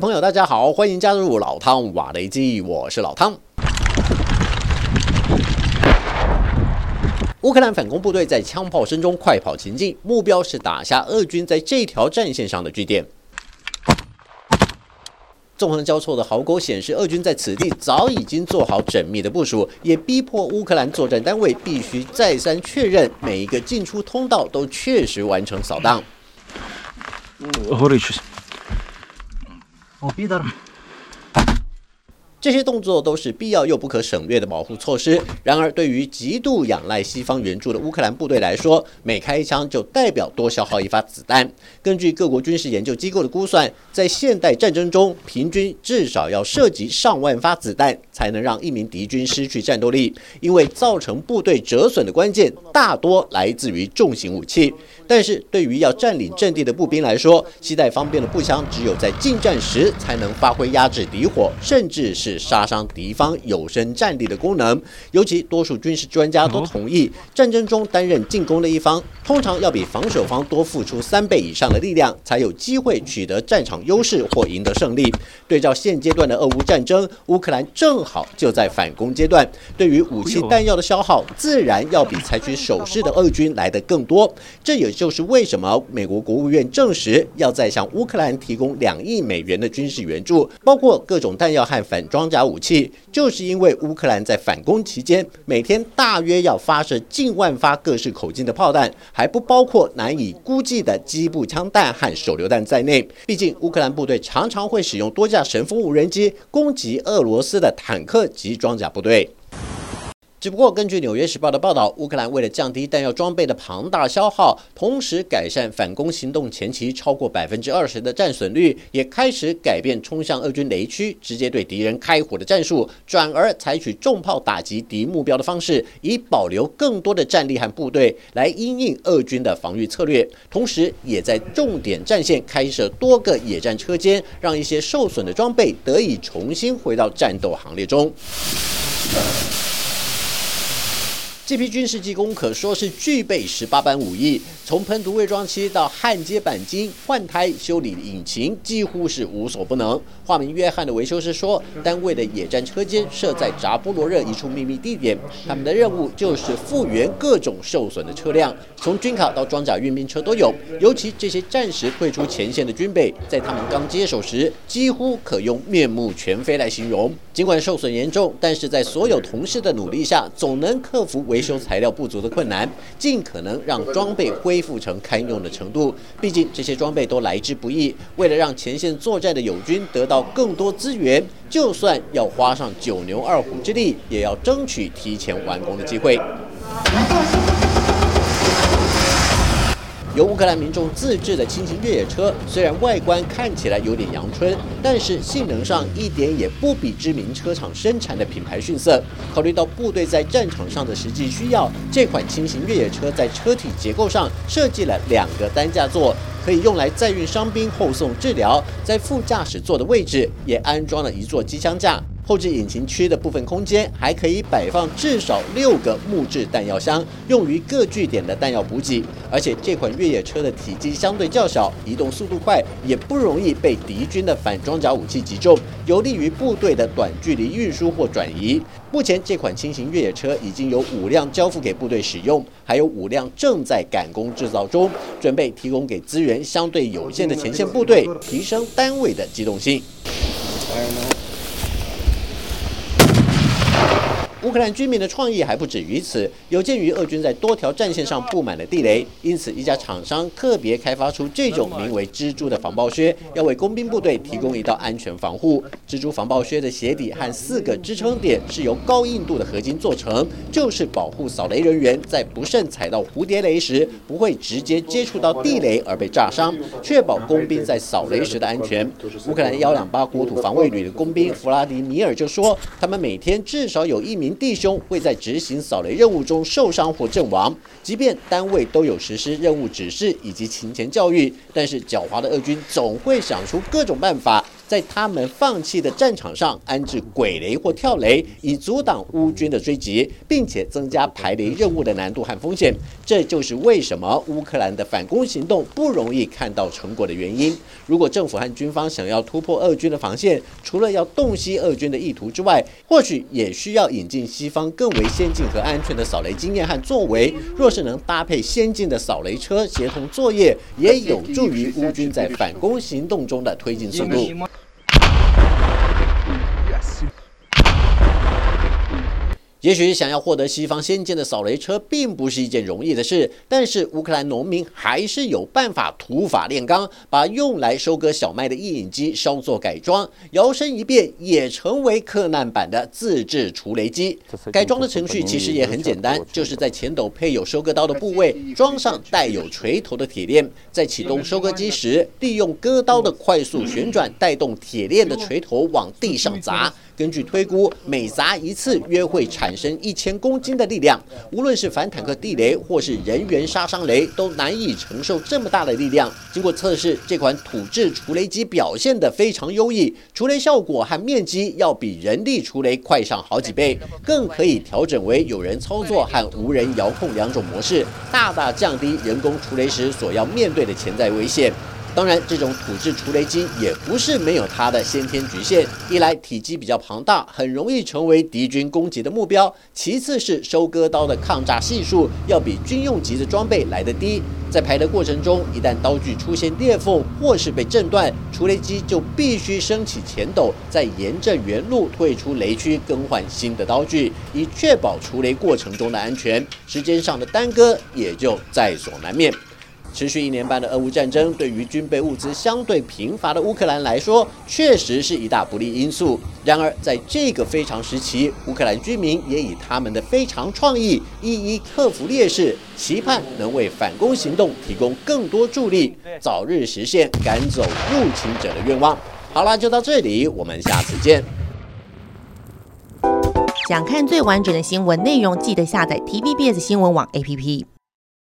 朋友，大家好，欢迎加入老汤瓦雷基，我是老汤。乌克兰反攻部队在枪炮声中快跑前进，目标是打下俄军在这条战线上的据点。纵横交错的壕沟显示，俄军在此地早已经做好缜密的部署，也逼迫乌克兰作战单位必须再三确认每一个进出通道都确实完成扫荡。我比他大。这些动作都是必要又不可省略的保护措施。然而，对于极度仰赖西方援助的乌克兰部队来说，每开一枪就代表多消耗一发子弹。根据各国军事研究机构的估算，在现代战争中，平均至少要涉及上万发子弹，才能让一名敌军失去战斗力。因为造成部队折损的关键大多来自于重型武器。但是对于要占领阵地的步兵来说，携带方便的步枪只有在近战时才能发挥压制敌火，甚至是杀伤敌方有生战力的功能。尤其多数军事专家都同意，战争中担任进攻的一方，通常要比防守方多付出三倍以上的力量，才有机会取得战场优势或赢得胜利。对照现阶段的俄乌战争，乌克兰正好就在反攻阶段，对于武器弹药的消耗，自然要比采取守势的俄军来得更多。这也就是为什么美国国务院证实要再向乌克兰提供两亿美元的军事援助，包括各种弹药和反装装甲武器，就是因为乌克兰在反攻期间每天大约要发射近万发各式口径的炮弹，还不包括难以估计的机步枪弹和手榴弹在内。毕竟乌克兰部队常常会使用多架神风无人机攻击俄罗斯的坦克及装甲部队。只不过，根据《纽约时报》的报道，乌克兰为了降低弹药装备的庞大消耗，同时改善反攻行动前期超过百分之二十的战损率，也开始改变冲向俄军雷区、直接对敌人开火的战术，转而采取重炮打击敌目标的方式，以保留更多的战力和部队来因应俄军的防御策略。同时，也在重点战线开设多个野战车间，让一些受损的装备得以重新回到战斗行列中。这批军事技工可说是具备十八般武艺，从喷涂伪装漆到焊接钣金、换胎、修理引擎，几乎是无所不能。化名约翰的维修师说，单位的野战车间设在扎波罗热一处秘密地点，他们的任务就是复原各种受损的车辆，从军卡到装甲运兵车都有。尤其这些战时退出前线的军备，在他们刚接手时，几乎可用面目全非来形容。尽管受损严重，但是在所有同事的努力下，总能克服维修材料不足的困难，尽可能让装备恢复成堪用的程度。毕竟这些装备都来之不易，为了让前线作战的友军得到更多资源，就算要花上九牛二虎之力，也要争取提前完工的机会。由乌克兰民众自制的轻型越野车，虽然外观看起来有点阳春，但是性能上一点也不比知名车厂生产的品牌逊色。考虑到部队在战场上的实际需要，这款轻型越野车在车体结构上设计了两个担架座，可以用来载运伤兵后送治疗。在副驾驶座的位置也安装了一座机枪架。后置引擎区的部分空间还可以摆放至少六个木质弹药箱，用于各据点的弹药补给。而且这款越野车的体积相对较小，移动速度快，也不容易被敌军的反装甲武器击中，有利于部队的短距离运输或转移。目前这款轻型越野车已经有五辆交付给部队使用，还有五辆正在赶工制造中，准备提供给资源相对有限的前线部队，提升单位的机动性。乌克兰居民的创意还不止于此。有鉴于俄军在多条战线上布满了地雷，因此一家厂商特别开发出这种名为“蜘蛛”的防爆靴，要为工兵部队提供一道安全防护。蜘蛛防爆靴的鞋底和四个支撑点是由高硬度的合金做成，就是保护扫雷人员在不慎踩到蝴蝶雷时，不会直接接触到地雷而被炸伤，确保工兵在扫雷时的安全。乌克兰幺两八国土防卫旅的工兵弗拉迪米尔就说，他们每天至少有一名。弟兄会在执行扫雷任务中受伤或阵亡，即便单位都有实施任务指示以及勤前教育，但是狡猾的俄军总会想出各种办法，在他们放弃的战场上安置鬼雷或跳雷，以阻挡乌军的追击，并且增加排雷任务的难度和风险。这就是为什么乌克兰的反攻行动不容易看到成果的原因。如果政府和军方想要突破俄军的防线，除了要洞悉俄军的意图之外，或许也需要引进西方更为先进和安全的扫雷经验和作为。若是能搭配先进的扫雷车协同作业，也有助于乌军在反攻行动中的推进速度。也许想要获得西方先进的扫雷车，并不是一件容易的事。但是乌克兰农民还是有办法土法炼钢，把用来收割小麦的印引机稍作改装，摇身一变也成为克难版的自制除雷机。改装的程序其实也很简单，就是在前斗配有收割刀的部位装上带有锤头的铁链，在启动收割机时，利用割刀的快速旋转，带动铁链的锤头往地上砸。根据推估，每砸一次约会产生一千公斤的力量。无论是反坦克地雷或是人员杀伤雷，都难以承受这么大的力量。经过测试，这款土制除雷机表现得非常优异，除雷效果和面积要比人力除雷快上好几倍，更可以调整为有人操作和无人遥控两种模式，大大降低人工除雷时所要面对的潜在危险。当然，这种土制除雷机也不是没有它的先天局限。一来体积比较庞大，很容易成为敌军攻击的目标；其次是收割刀的抗炸系数要比军用级的装备来得低。在排的过程中，一旦刀具出现裂缝或是被震断，除雷机就必须升起前斗，再沿着原路退出雷区更换新的刀具，以确保除雷过程中的安全。时间上的耽搁也就在所难免。持续一年半的俄乌战争，对于军备物资相对贫乏的乌克兰来说，确实是一大不利因素。然而，在这个非常时期，乌克兰居民也以他们的非常创意，一一克服劣势，期盼能为反攻行动提供更多助力，早日实现赶走入侵者的愿望。好了，就到这里，我们下次见。想看最完整的新闻内容，记得下载 TVBS 新闻网 APP。